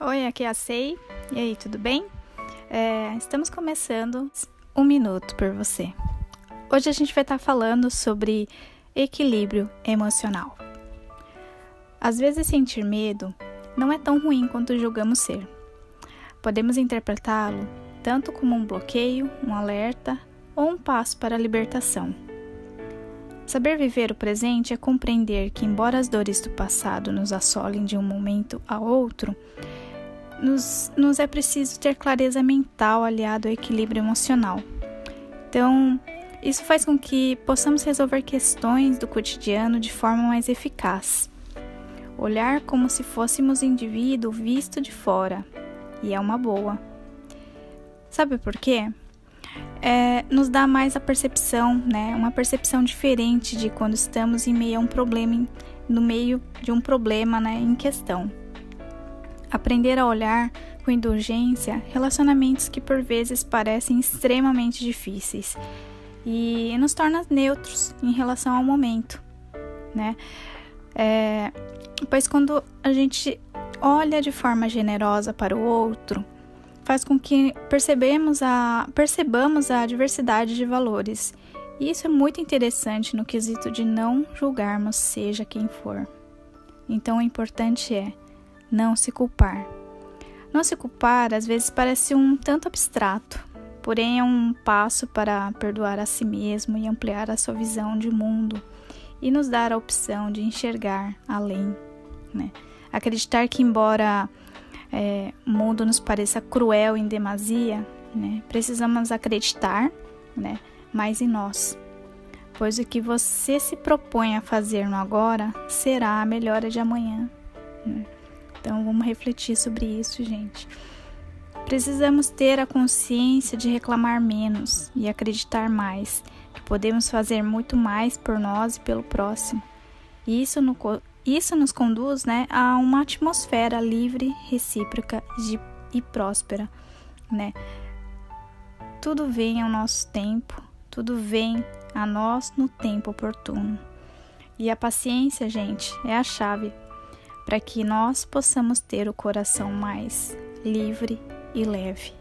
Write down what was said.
Oi, aqui é a Sei. E aí, tudo bem? É, estamos começando um minuto por você. Hoje a gente vai estar falando sobre equilíbrio emocional. Às vezes sentir medo não é tão ruim quanto julgamos ser. Podemos interpretá-lo tanto como um bloqueio, um alerta ou um passo para a libertação. Saber viver o presente é compreender que, embora as dores do passado nos assolem de um momento a outro, nos, nos é preciso ter clareza mental aliado ao equilíbrio emocional. Então, isso faz com que possamos resolver questões do cotidiano de forma mais eficaz. Olhar como se fôssemos indivíduo visto de fora, e é uma boa. Sabe por quê? é, nos dá mais a percepção, né? Uma percepção diferente de quando estamos em meio a um problema, no meio de um problema, né, em questão. Aprender a olhar com indulgência relacionamentos que por vezes parecem extremamente difíceis e nos torna neutros em relação ao momento, né? É, pois quando a gente olha de forma generosa para o outro, faz com que percebemos a, percebamos a diversidade de valores. E isso é muito interessante no quesito de não julgarmos, seja quem for. Então, o importante é não se culpar. Não se culpar às vezes parece um tanto abstrato, porém é um passo para perdoar a si mesmo e ampliar a sua visão de mundo e nos dar a opção de enxergar além. Né? Acreditar que, embora é, o mundo nos pareça cruel em demasia, né, precisamos acreditar né, mais em nós, pois o que você se propõe a fazer no agora será a melhora de amanhã. Né? Então vamos refletir sobre isso, gente. Precisamos ter a consciência de reclamar menos e acreditar mais, que podemos fazer muito mais por nós e pelo próximo. Isso no, isso nos conduz né, a uma atmosfera livre, recíproca e próspera. Né? Tudo vem ao nosso tempo, tudo vem a nós no tempo oportuno. E a paciência, gente, é a chave para que nós possamos ter o coração mais livre e leve.